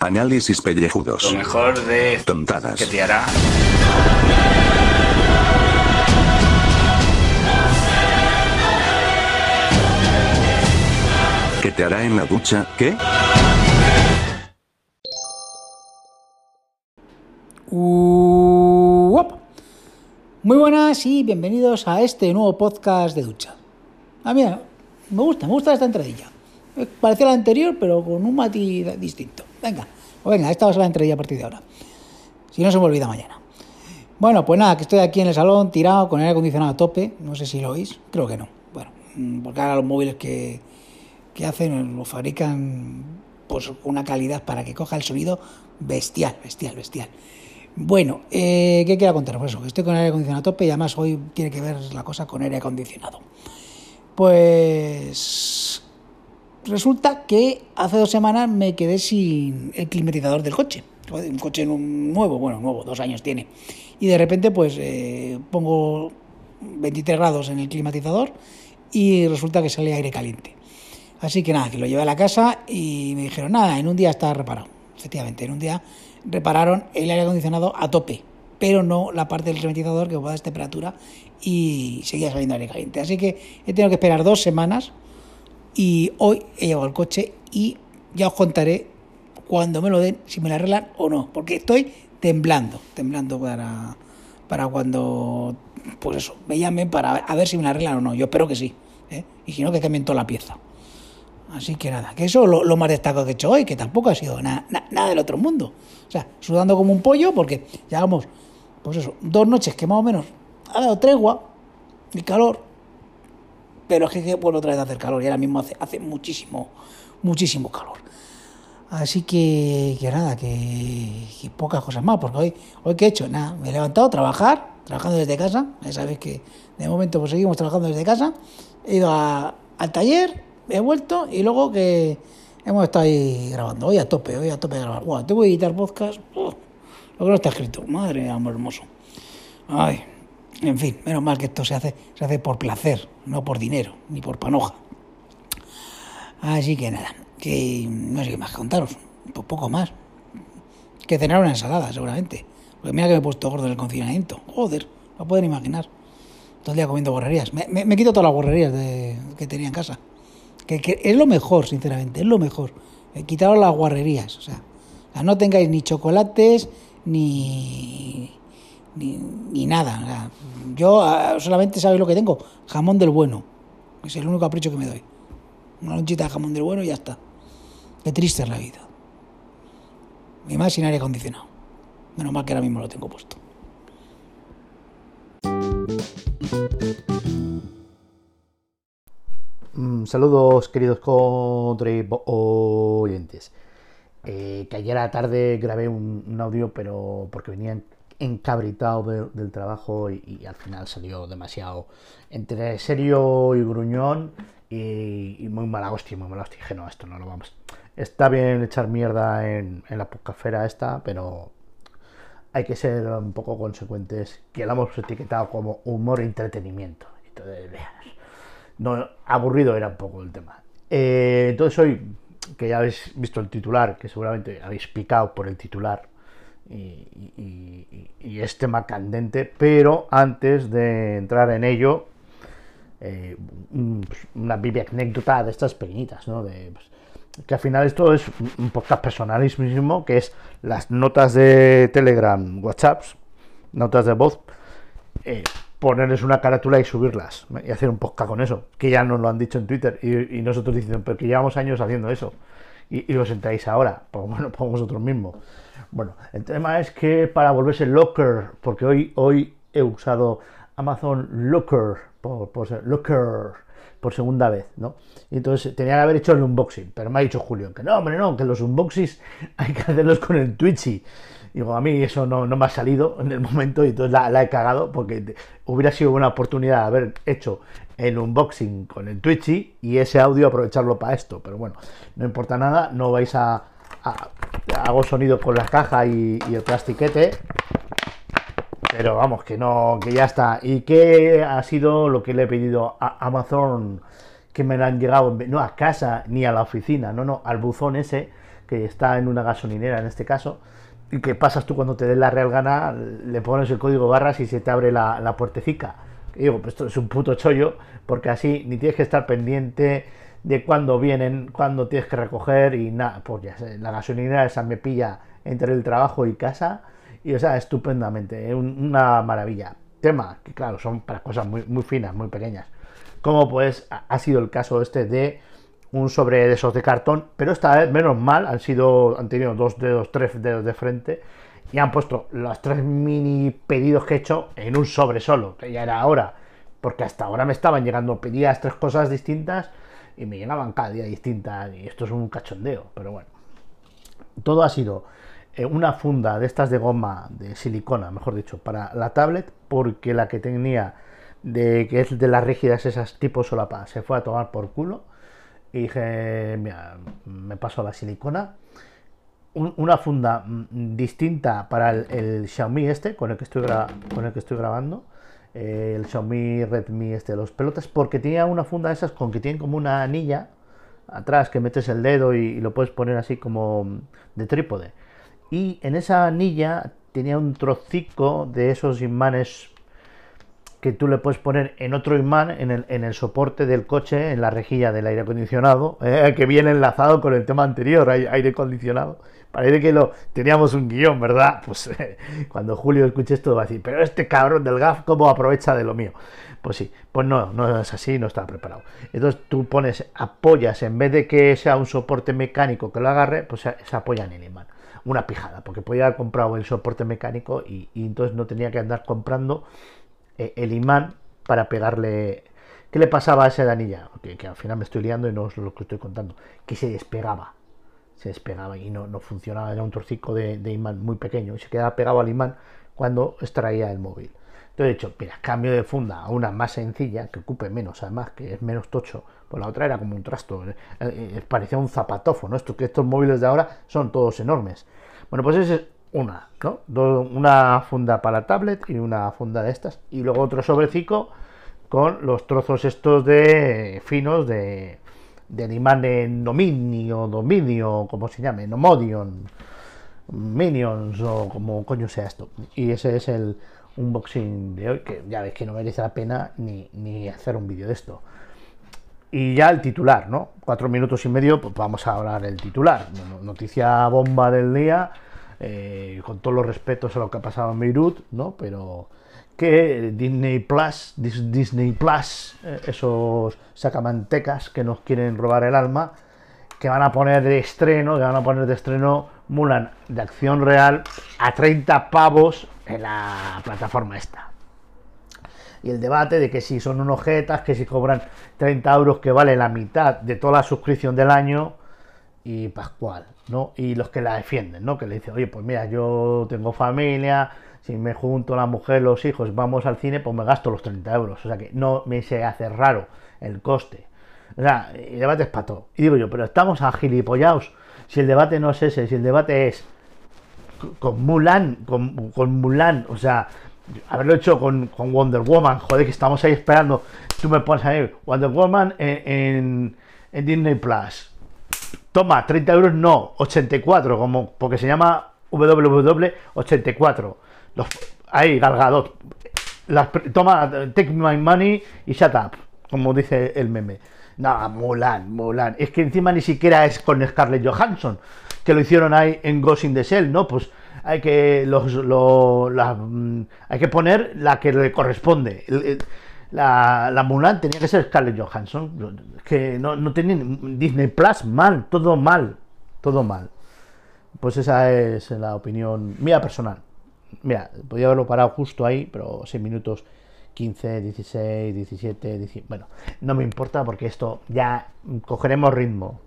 Análisis pellejudos. Lo mejor de Tontadas. que te hará. ¿Qué te hará en la ducha? ¿Qué? Uop. Muy buenas y bienvenidos a este nuevo podcast de ducha. A mí me gusta, me gusta esta entradilla. Eh, Parecía la anterior, pero con un matiz distinto. Venga, pues venga, esta va a ser la entradilla a partir de ahora. Si no se me olvida mañana. Bueno, pues nada, que estoy aquí en el salón tirado con aire acondicionado a tope. No sé si lo oís, creo que no. Bueno, mm, porque ahora los móviles que, que hacen lo fabrican pues una calidad para que coja el sonido bestial, bestial, bestial. Bueno, eh, ¿qué quiero contar? Pues eso, que estoy con aire acondicionado a tope y además hoy tiene que ver la cosa con aire acondicionado. Pues resulta que hace dos semanas me quedé sin el climatizador del coche. Un coche nuevo, bueno, nuevo, dos años tiene. Y de repente pues eh, pongo 23 grados en el climatizador y resulta que sale aire caliente. Así que nada, que lo llevé a la casa y me dijeron, nada, en un día está reparado. Efectivamente, en un día repararon el aire acondicionado a tope, pero no la parte del climatizador que va a temperatura y seguía saliendo aire caliente. Así que he tenido que esperar dos semanas y hoy he llegado al coche y ya os contaré cuando me lo den, si me lo arreglan o no, porque estoy temblando, temblando para, para cuando, pues eso, me llamen para a ver si me lo arreglan o no. Yo espero que sí, ¿eh? y si no, que cambien toda la pieza. Así que nada, que eso es lo, lo más destacado que he hecho hoy, que tampoco ha sido nada, nada del otro mundo. O sea, sudando como un pollo, porque llevamos, pues eso, dos noches que más o menos ha dado tregua, el calor, pero es que, que vuelve otra vez hacer calor y ahora mismo hace, hace muchísimo, muchísimo calor. Así que, que nada, que, que, pocas cosas más, porque hoy, hoy ¿qué he hecho? Nada, me he levantado a trabajar, trabajando desde casa, ya sabéis que de momento pues seguimos trabajando desde casa, he ido al taller, he vuelto y luego que hemos estado ahí grabando, hoy a tope, hoy a tope de grabar. Wow, te voy a editar podcast, lo que no está escrito, madre amor hermoso. Ay, en fin, menos mal que esto se hace, se hace por placer, no por dinero, ni por panoja. Así que nada, que no sé qué más contaros, pues poco más. Que cenar una ensalada, seguramente. Porque mira que me he puesto gordo en el confinamiento. Joder, no pueden imaginar. Todo el día comiendo borrerías. Me, me, me quito todas las borrerías de, que tenía en casa. Que, que, es lo mejor, sinceramente, es lo mejor. He quitado las guarrerías. O sea no tengáis ni chocolates, ni, ni, ni nada. Yo uh, solamente sabéis lo que tengo, jamón del bueno. Es el único capricho que me doy. Una lonchita de jamón del bueno y ya está. Qué triste es la vida. Y más sin aire acondicionado. Menos mal que ahora mismo lo tengo puesto. Mm, saludos queridos contribuyentes. Eh, que ayer a la tarde grabé un, audio, pero porque venía encabritado de, del trabajo y, al final salió demasiado entre serio y gruñón y, muy mala hostia, muy mala hostia. Dije, no, esto no lo vamos. Está bien echar mierda en, la podcafera esta, pero hay que ser un poco consecuentes, que la hemos etiquetado como humor e entretenimiento. Entonces, no, aburrido era un poco el tema. Eh, entonces hoy, que ya habéis visto el titular, que seguramente habéis picado por el titular, y, y, y es tema candente, pero antes de entrar en ello, eh, una biblia anécdota de estas pequeñitas, ¿no? De, pues, que al final esto es un podcast personalismo, que es las notas de Telegram, WhatsApps, notas de voz, eh, ponerles una carátula y subirlas y hacer un podcast con eso, que ya nos lo han dicho en Twitter y, y nosotros diciendo, pero que llevamos años haciendo eso y, y lo sentáis ahora, pues bueno, por vosotros mismos. Bueno, el tema es que para volverse Locker, porque hoy, hoy he usado Amazon Locker, por, por ser Locker, por segunda vez, ¿no? Y entonces tenía que haber hecho el unboxing, pero me ha dicho Julio que no, hombre, no, que los unboxings hay que hacerlos con el Twitchy. Digo, a mí eso no, no, me ha salido en el momento y entonces la, he cagado porque hubiera sido una oportunidad de haber hecho el unboxing con el Twitchy y ese audio aprovecharlo para esto. Pero bueno, no importa nada, no vais a... a hago sonido con la caja y, y el plastiquete. Pero vamos, que no, que ya está. ¿Y qué ha sido lo que le he pedido a Amazon? Que me lo han llegado, no a casa ni a la oficina, no, no, al buzón ese que está en una gasolinera en este caso, y que pasas tú cuando te dé la real gana, le pones el código barras y se te abre la, la puertecica. Digo, pues esto es un puto chollo, porque así ni tienes que estar pendiente de cuándo vienen, cuándo tienes que recoger y nada, pues ya sé, la gasolinera esa me pilla entre el trabajo y casa y o sea, estupendamente, una maravilla. Tema que claro, son para cosas muy, muy finas, muy pequeñas. Como pues ha sido el caso este de un sobre de esos de cartón, pero esta vez menos mal, han sido, han tenido dos dedos, tres dedos de frente y han puesto los tres mini pedidos que he hecho en un sobre solo, que ya era ahora, porque hasta ahora me estaban llegando, pedías tres cosas distintas y me llegaban cada día distintas y esto es un cachondeo, pero bueno. Todo ha sido eh, una funda de estas de goma, de silicona, mejor dicho, para la tablet, porque la que tenía de que es de las rígidas esas tipo solapa se fue a tomar por culo y dije, me paso a la silicona. una funda mm, distinta para el, Xiaomi este, con el que estoy, con el que estoy grabando. Eh, el Xiaomi Redmi este los pelotas, porque tenía una funda de esas con que tienen como una anilla atrás que metes el dedo y, lo puedes poner así como de trípode. Y en esa anilla tenía un trocico de esos imanes que tú le puedes poner en otro imán en el, en el soporte del coche, en la rejilla del aire acondicionado, eh, que viene enlazado con el tema anterior, aire acondicionado. Parece que lo teníamos un guion, ¿verdad? Pues cuando Julio escuche esto va a decir, pero este cabrón del GAF, ¿cómo aprovecha de lo mío? Pues sí, pues no, no es así, no está preparado. Entonces tú pones, apoyas, en vez de que sea un soporte mecánico que lo agarre, pues se, apoya en el imán. Una pijada, porque podía haber comprado el soporte mecánico y entonces no tenía que andar comprando eh, el imán para pegarle. ¿Qué le pasaba a esa danilla? Que, al final me estoy liando y no es lo que estoy contando. Que se despegaba. Se despegaba y no, no funcionaba. Era un trocico de, imán muy pequeño y se quedaba pegado al imán cuando extraía el móvil. Entonces he dicho, mira, cambio de funda a una más sencilla, que ocupe menos, además, que es menos tocho. Pues la otra era como un trasto, eh, eh, parecía un zapatofo, ¿no? Esto, que estos móviles de ahora son todos enormes. Bueno, pues ese una, ¿no? una funda para tablet y una funda de estas. Y luego otro sobrecito con los trozos estos de finos de, de imán en dominio, dominio, como se llame, nomodion, minions o como coño sea esto. Y ese es el unboxing de hoy, que ya veis que no merece la pena ni, ni hacer un vídeo de esto. Y ya el titular, ¿no? Cuatro minutos y medio, pues vamos a hablar el titular. Noticia bomba del día eh, con todos los respetos a lo que ha pasado en Beirut, ¿no? Pero que Disney Plus, Disney Plus, eh, esos sacamantecas que nos quieren robar el alma, que van a poner de estreno, que van a poner de estreno Mulan de acción real a 30 pavos en la plataforma esta. Y el debate de que si son unos jetas, que si cobran 30 euros, que vale la mitad de toda la suscripción del año, y Pascual, ¿no? Y los que la defienden, ¿no? Que le dicen, oye, pues mira, yo tengo familia, si me junto la mujer, los hijos, vamos al cine, pues me gasto los 30 euros. O sea que no me se hace raro el coste. O sea, el debate es pato. Y digo yo, pero estamos a. Si el debate no es ese, si el debate es con Mulan, con, Mulan, o sea, haberlo hecho con, Wonder Woman, joder, que estamos ahí esperando. Tú me pones ahí, Wonder Woman en, en Disney Plus toma, 30 euros no, 84, como, porque se llama WW84. Los, ahí, Galgadot. toma, take my money y shut up, como dice el meme. Nada, Mulan, Mulan. Es que encima ni siquiera es con Scarlett Johansson, que lo hicieron ahí en Ghost in the Shell, ¿no? Pues hay que, los, mm, hay que poner la que le corresponde la, la Mulan tenía que ser Scarlett Johansson, que no, no tenía Disney Plus, mal, todo mal, todo mal. Pues esa es la opinión mía personal. Mira, podía haberlo parado justo ahí, pero 6 minutos 15, 16, 17, 17, bueno, no me importa porque esto ya cogeremos ritmo.